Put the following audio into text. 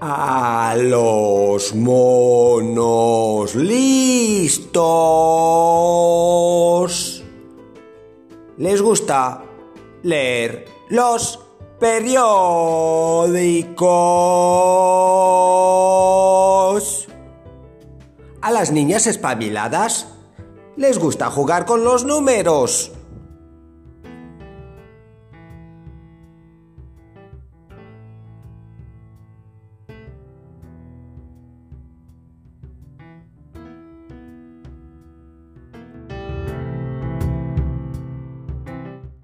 A los monos listos les gusta leer los periódicos. A las niñas espabiladas les gusta jugar con los números.